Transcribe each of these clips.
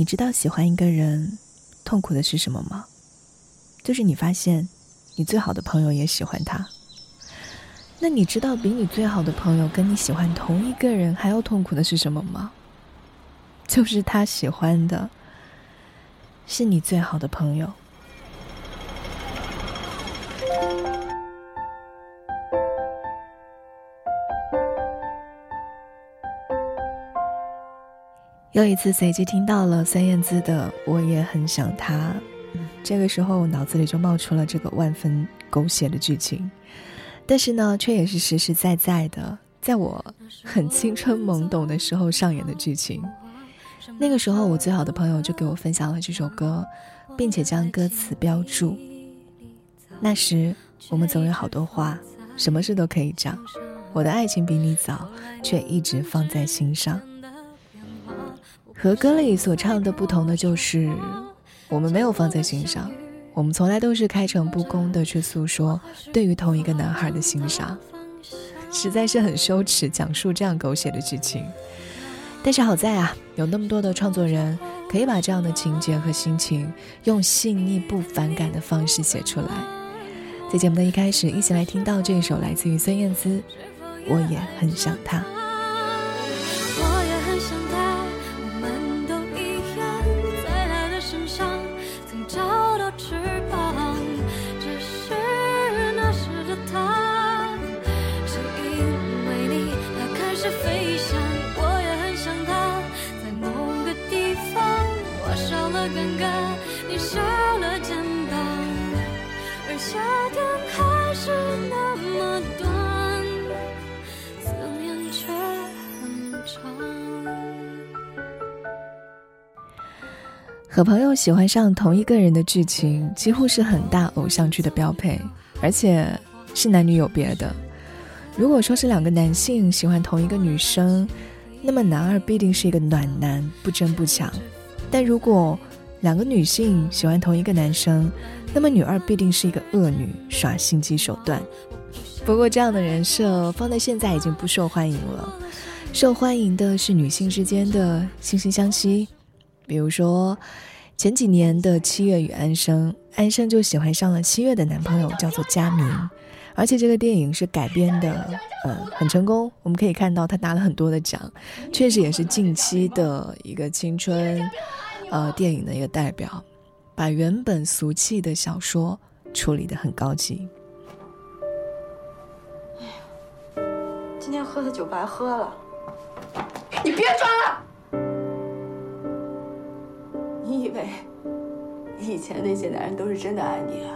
你知道喜欢一个人痛苦的是什么吗？就是你发现你最好的朋友也喜欢他。那你知道比你最好的朋友跟你喜欢同一个人还要痛苦的是什么吗？就是他喜欢的是你最好的朋友。又一次随机听到了孙燕姿的《我也很想他》，这个时候脑子里就冒出了这个万分狗血的剧情，但是呢，却也是实实在在的，在我很青春懵懂的时候上演的剧情。那个时候，我最好的朋友就给我分享了这首歌，并且将歌词标注。那时我们总有好多话，什么事都可以讲。我的爱情比你早，却一直放在心上。和歌里所唱的不同的就是，我们没有放在心上，我们从来都是开诚布公的去诉说对于同一个男孩的欣赏，实在是很羞耻讲述这样狗血的剧情。但是好在啊，有那么多的创作人可以把这样的情节和心情用细腻不反感的方式写出来。在节目的一开始，一起来听到这首来自于孙燕姿，我也很想他。和朋友喜欢上同一个人的剧情，几乎是很大偶像剧的标配，而且是男女有别的。如果说是两个男性喜欢同一个女生，那么男二必定是一个暖男，不争不抢；但如果两个女性喜欢同一个男生，那么女二必定是一个恶女，耍心机手段。不过这样的人设放在现在已经不受欢迎了，受欢迎的是女性之间的惺惺相惜。比如说，前几年的七月与安生，安生就喜欢上了七月的男朋友，叫做佳明，而且这个电影是改编的，呃，很成功。我们可以看到他拿了很多的奖，确实也是近期的一个青春，呃，电影的一个代表，把原本俗气的小说处理的很高级。哎呀，今天喝的酒白喝了，你别装了。你以为以前那些男人都是真的爱你啊？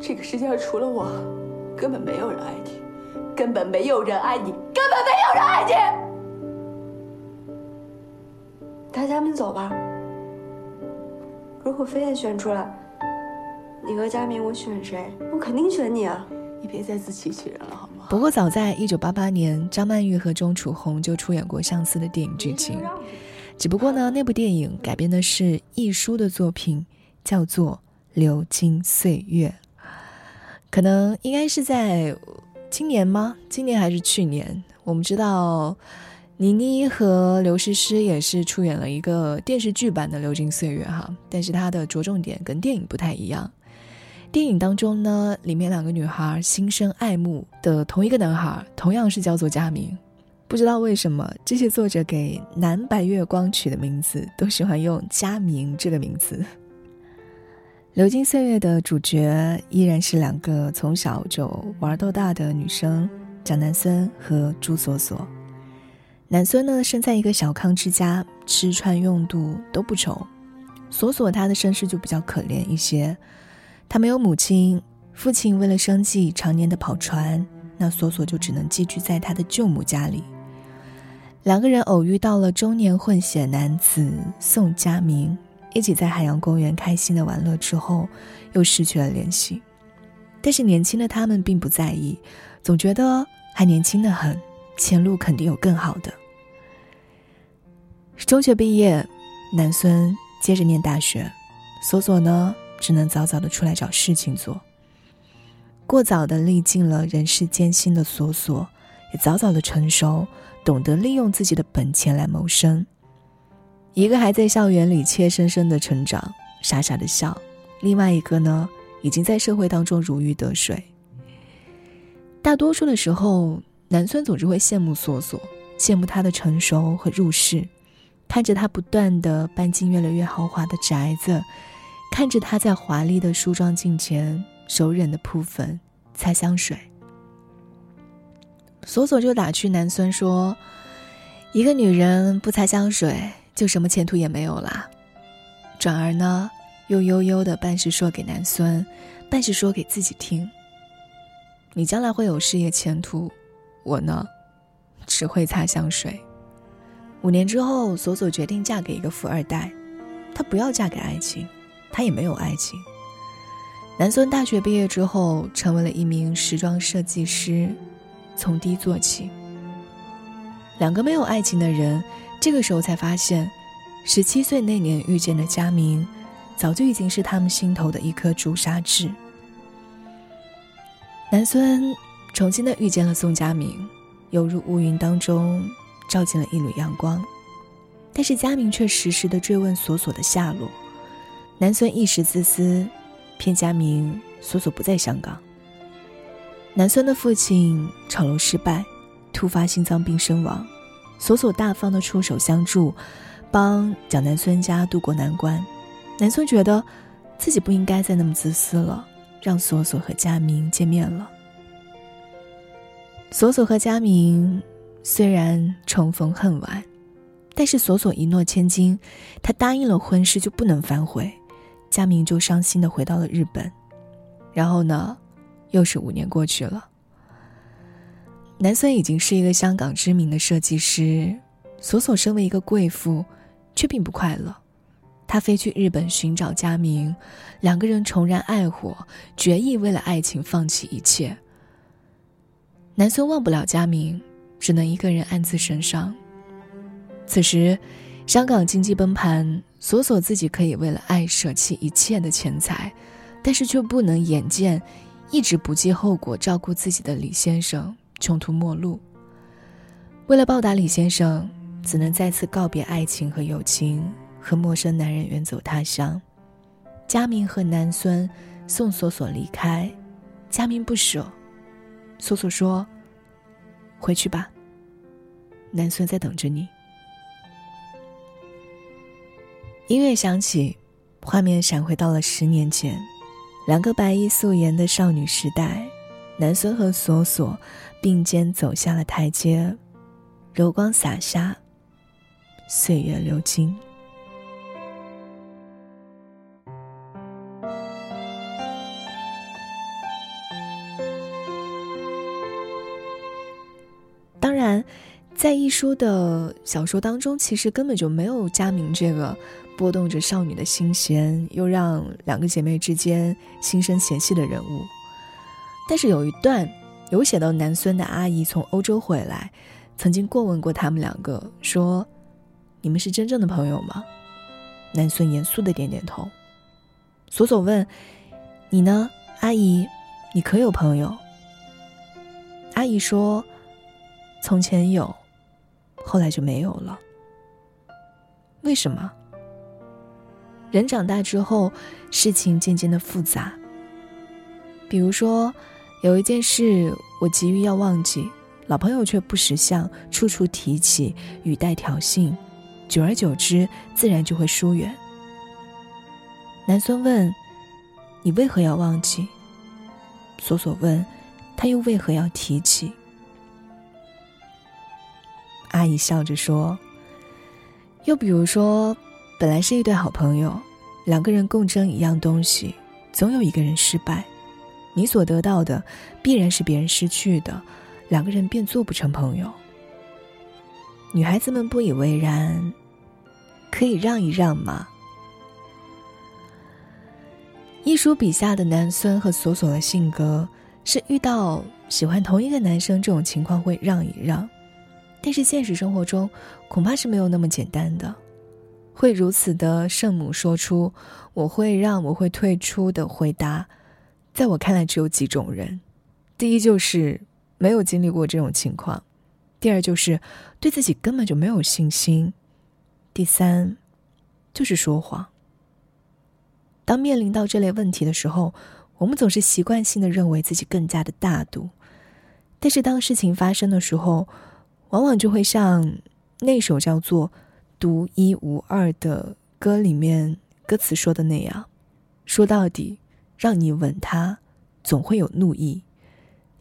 这个世界上除了我，根本没有人爱你，根本没有人爱你，根本没有人爱你。带佳明走吧。如果非得选出来，你和佳明，我选谁？我肯定选你啊！你别再自欺欺人了，好吗？不过早在一九八八年，张曼玉和钟楚红就出演过相似的电影剧情。只不过呢，那部电影改编的是亦舒的作品，叫做《流金岁月》。可能应该是在今年吗？今年还是去年？我们知道，倪妮和刘诗诗也是出演了一个电视剧版的《流金岁月》哈，但是它的着重点跟电影不太一样。电影当中呢，里面两个女孩心生爱慕的同一个男孩，同样是叫做佳明。不知道为什么，这些作者给南白月光取的名字都喜欢用佳明这个名字。《流金岁月》的主角依然是两个从小就玩到大的女生，蒋南孙和朱锁锁。南孙呢，生在一个小康之家，吃穿用度都不愁；锁锁她的身世就比较可怜一些，她没有母亲，父亲为了生计常年的跑船，那锁锁就只能寄居在他的舅母家里。两个人偶遇到了中年混血男子宋佳明，一起在海洋公园开心的玩乐之后，又失去了联系。但是年轻的他们并不在意，总觉得还年轻的很，前路肯定有更好的。中学毕业，南孙接着念大学，索索呢只能早早的出来找事情做。过早的历尽了人世艰辛的索索，也早早的成熟。懂得利用自己的本钱来谋生，一个还在校园里怯生生的成长，傻傻的笑；另外一个呢，已经在社会当中如鱼得水。大多数的时候，南孙总是会羡慕索索，羡慕他的成熟和入世，看着他不断的搬进越来越豪华的宅子，看着他在华丽的梳妆镜前手忍的扑粉、擦香水。索索就打趣南孙说：“一个女人不擦香水。”就什么前途也没有啦。转而呢，又悠悠的半是说给南孙，半是说给自己听。你将来会有事业前途，我呢，只会擦香水。五年之后，索索决定嫁给一个富二代，她不要嫁给爱情，她也没有爱情。南孙大学毕业之后，成为了一名时装设计师，从低做起。两个没有爱情的人。这个时候才发现，十七岁那年遇见的佳明，早就已经是他们心头的一颗朱砂痣。南孙重新的遇见了宋佳明，犹如乌云当中照进了一缕阳光，但是佳明却时时的追问索索的下落。南孙一时自私，骗佳明索索不在香港。南孙的父亲炒楼失败，突发心脏病身亡。索索大方的出手相助，帮蒋南孙家渡过难关。南孙觉得自己不应该再那么自私了，让索索和佳明见面了。索索和佳明虽然重逢恨晚，但是索索一诺千金，他答应了婚事就不能反悔。佳明就伤心的回到了日本，然后呢，又是五年过去了。南孙已经是一个香港知名的设计师，索索身为一个贵妇，却并不快乐。他飞去日本寻找佳明，两个人重燃爱火，决意为了爱情放弃一切。南孙忘不了佳明，只能一个人暗自神伤。此时，香港经济崩盘，索索自己可以为了爱舍弃一切的钱财，但是却不能眼见一直不计后果照顾自己的李先生。穷途末路。为了报答李先生，只能再次告别爱情和友情，和陌生男人远走他乡。佳明和南孙送索索离开，佳明不舍。索索说：“回去吧，南孙在等着你。”音乐响起，画面闪回到了十年前，两个白衣素颜的少女时代。南孙和索索并肩走下了台阶，柔光洒下，岁月流金。当然，在一书的小说当中，其实根本就没有佳明这个拨动着少女的心弦，又让两个姐妹之间心生嫌隙的人物。但是有一段有写到南孙的阿姨从欧洲回来，曾经过问过他们两个，说：“你们是真正的朋友吗？”南孙严肃的点点头。索索问：“你呢，阿姨？你可有朋友？”阿姨说：“从前有，后来就没有了。为什么？人长大之后，事情渐渐的复杂。比如说。”有一件事，我急于要忘记，老朋友却不识相，处处提起，语带挑衅，久而久之，自然就会疏远。南孙问：“你为何要忘记？”索索问：“他又为何要提起？”阿姨笑着说：“又比如说，本来是一对好朋友，两个人共争一样东西，总有一个人失败。”你所得到的，必然是别人失去的，两个人便做不成朋友。女孩子们不以为然，可以让一让吗？一书笔下的南孙和索索的性格是遇到喜欢同一个男生这种情况会让一让，但是现实生活中恐怕是没有那么简单的，会如此的圣母说出“我会让，我会退出”的回答。在我看来，只有几种人：第一就是没有经历过这种情况；第二就是对自己根本就没有信心；第三就是说谎。当面临到这类问题的时候，我们总是习惯性的认为自己更加的大度，但是当事情发生的时候，往往就会像那首叫做《独一无二》的歌里面歌词说的那样，说到底，让你吻他，总会有怒意，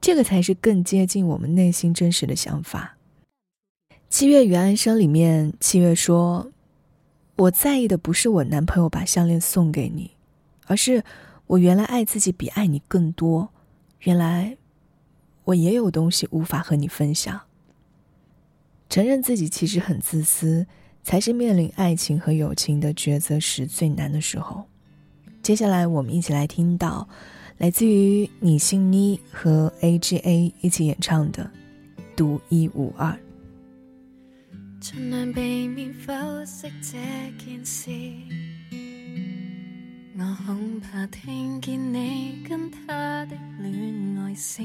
这个才是更接近我们内心真实的想法。《七月与安生》里面，七月说：“我在意的不是我男朋友把项链送给你，而是我原来爱自己比爱你更多，原来我也有东西无法和你分享。”承认自己其实很自私，才是面临爱情和友情的抉择时最难的时候。接下来，我们一起来听到来自于你心妮和 A G A 一起演唱的《独一无二》。尽量避免剖析这件事，我恐怕听见你跟他的恋爱史。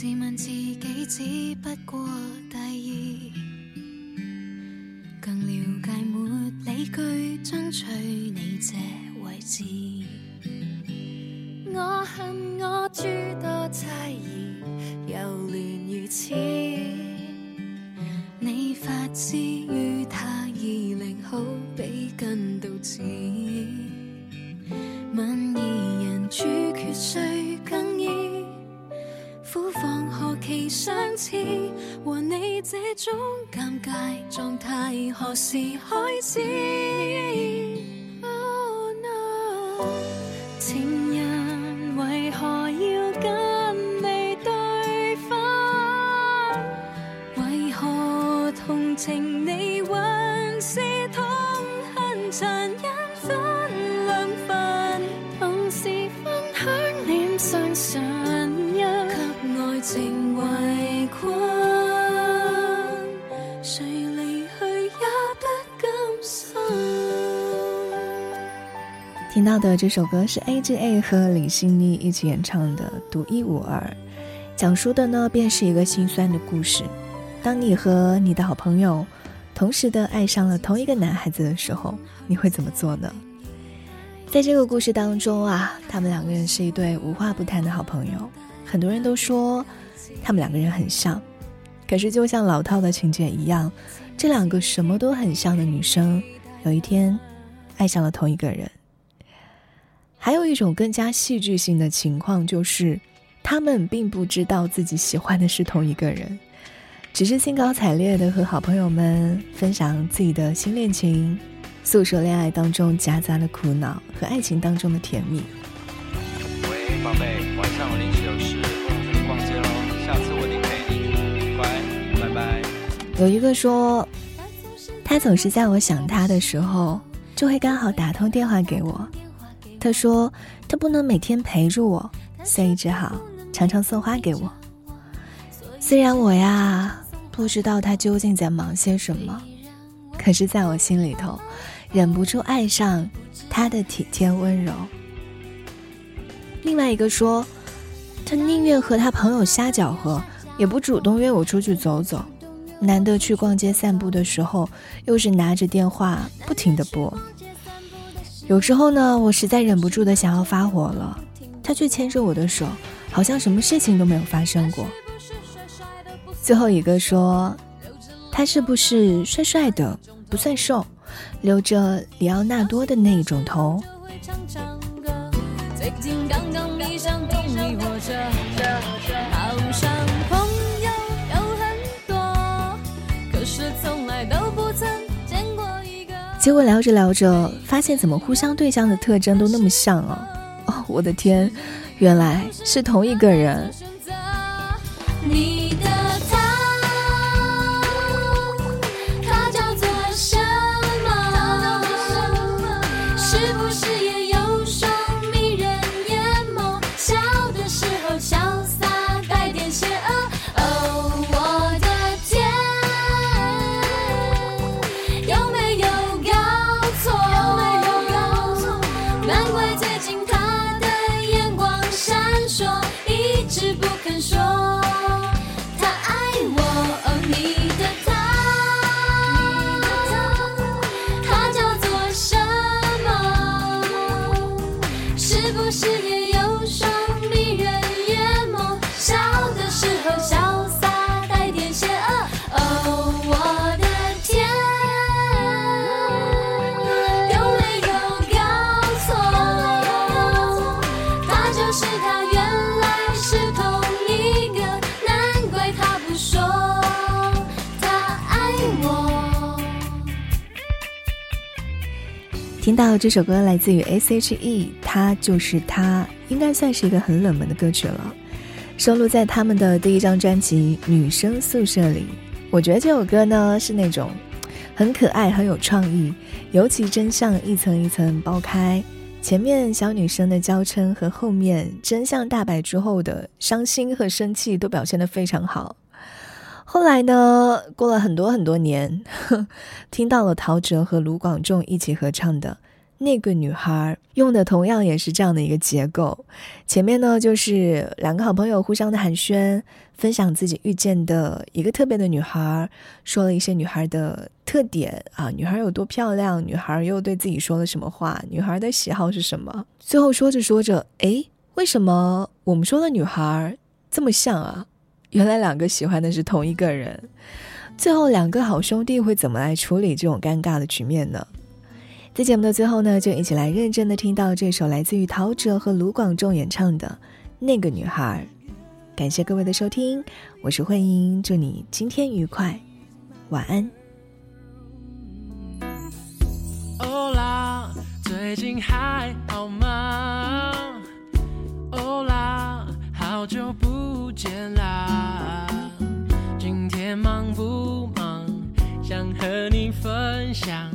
自问自己只不过第二，更了解没理据争取你这位置。我恨我注定其相似，和你这种尴尬状态何时开始？到的这首歌是 A G A 和李心妮一起演唱的《独一无二》，讲述的呢便是一个心酸的故事。当你和你的好朋友同时的爱上了同一个男孩子的时候，你会怎么做呢？在这个故事当中啊，他们两个人是一对无话不谈的好朋友，很多人都说。他们两个人很像，可是就像老套的情节一样，这两个什么都很像的女生，有一天爱上了同一个人。还有一种更加戏剧性的情况，就是他们并不知道自己喜欢的是同一个人，只是兴高采烈的和好朋友们分享自己的新恋情，诉说恋爱当中夹杂的苦恼和爱情当中的甜蜜。喂，宝贝，晚上我临时有事。我去逛街喽，下次我一定陪你，乖，拜拜有一个说，他总是在我想他的时候，就会刚好打通电话给我。他说他不能每天陪着我，所以只好常常送花给我。虽然我呀不知道他究竟在忙些什么，可是在我心里头，忍不住爱上他的体贴温柔。另外一个说，他宁愿和他朋友瞎搅和，也不主动约我出去走走。难得去逛街散步的时候，又是拿着电话不停的拨。有时候呢，我实在忍不住的想要发火了，他却牵着我的手，好像什么事情都没有发生过。最后一个说，他是不是帅帅的，不算瘦，留着里奥纳多的那一种头。结果聊着聊着，发现怎么互相对象的特征都那么像啊！哦，我的天，原来是同一个人。你到这首歌来自于 S.H.E，他就是他，应该算是一个很冷门的歌曲了，收录在他们的第一张专辑《女生宿舍》里。我觉得这首歌呢是那种很可爱、很有创意，尤其真相一层一层剥开，前面小女生的娇嗔和后面真相大白之后的伤心和生气都表现得非常好。后来呢，过了很多很多年，听到了陶喆和卢广仲一起合唱的那个女孩，用的同样也是这样的一个结构。前面呢，就是两个好朋友互相的寒暄，分享自己遇见的一个特别的女孩，说了一些女孩的特点啊，女孩有多漂亮，女孩又对自己说了什么话，女孩的喜好是什么。最后说着说着，诶，为什么我们说的女孩这么像啊？原来两个喜欢的是同一个人，最后两个好兄弟会怎么来处理这种尴尬的局面呢？在节目的最后呢，就一起来认真的听到这首来自于陶喆和卢广仲演唱的《那个女孩》。感谢各位的收听，我是慧英，祝你今天愉快，晚安。欧啦，最近还好吗？欧啦，好久不见啦！今天忙不忙？想和你分享，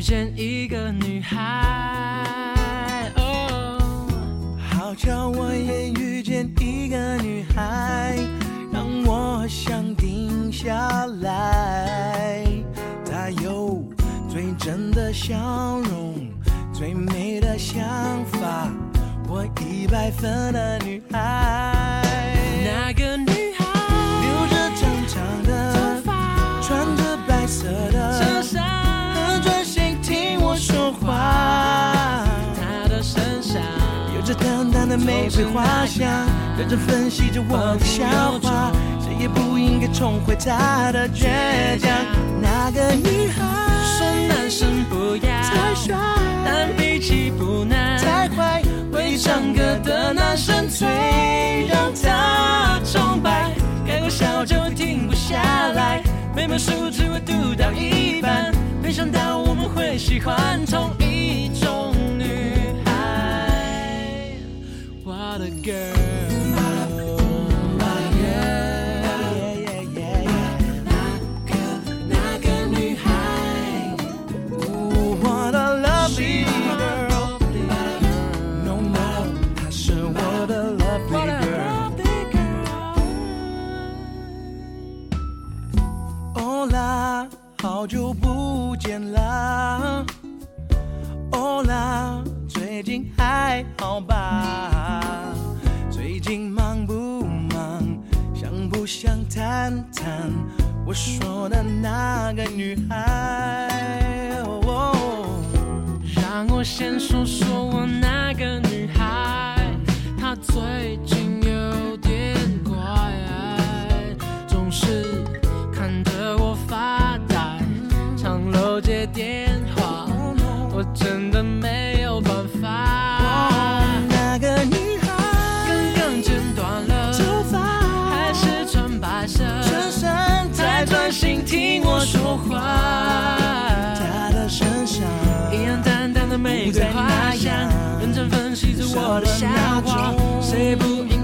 遇见一个女孩。哦，好巧，我也遇见一个女孩，让我想停下来。她有最真的笑容，最美的想法，我一百分的女孩。淡淡的玫瑰花香，认真分析着我的笑话，谁也不应该重回她的倔强。那个女孩说男生不要太帅但脾气不难，太坏，会唱歌的男生最让他崇拜，开个笑就停不下来，每本书只会读到一半，没想到我们会喜欢同一种 What a girl！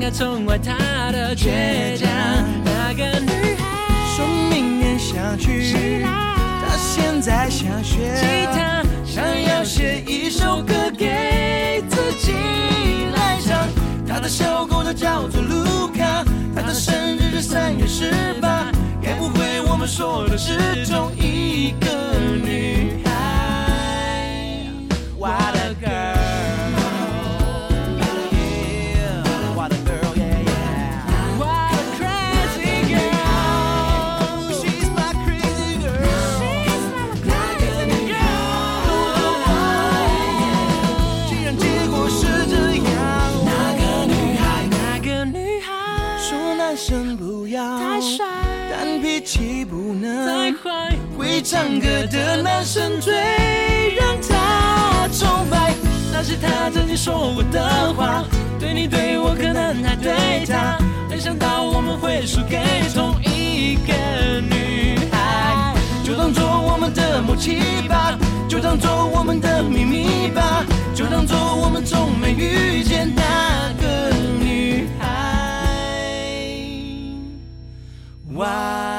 不应该宠爱她的倔强？那个女孩，说明年想去，她现在想学吉他，想要写一首歌给自己来唱。她的小狗都叫做卢卡，她的生日是三月十八，该不会我们说的是同一个女孩会唱歌的男生最让她崇拜。那是她曾经说过的话，对你对我可能还对她，没想到我们会输给同一个女孩。就当做我们的默契吧，就当做我们的秘密吧，就当做我们从没遇见那个女孩。Why?